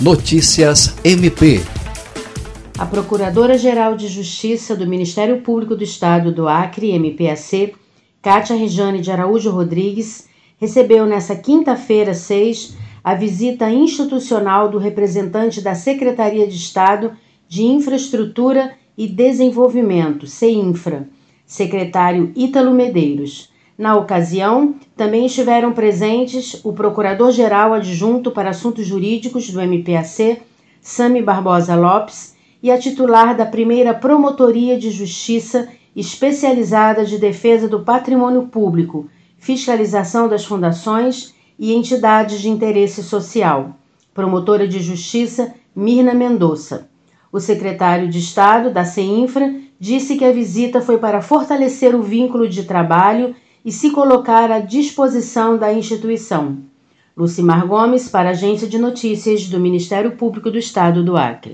Notícias MP. A Procuradora-Geral de Justiça do Ministério Público do Estado do Acre, MPAC, Cátia Rejane de Araújo Rodrigues, recebeu nesta quinta-feira, 6, a visita institucional do representante da Secretaria de Estado de Infraestrutura e Desenvolvimento, CEINFRA, secretário Ítalo Medeiros. Na ocasião, também estiveram presentes o Procurador-Geral Adjunto para Assuntos Jurídicos do MPAC, Sami Barbosa Lopes, e a titular da primeira Promotoria de Justiça especializada de defesa do patrimônio público, fiscalização das fundações e entidades de interesse social, promotora de justiça Mirna Mendonça. O secretário de Estado da CEINFRA disse que a visita foi para fortalecer o vínculo de trabalho e se colocar à disposição da instituição. Lucimar Gomes, para a Agência de Notícias do Ministério Público do Estado do Acre.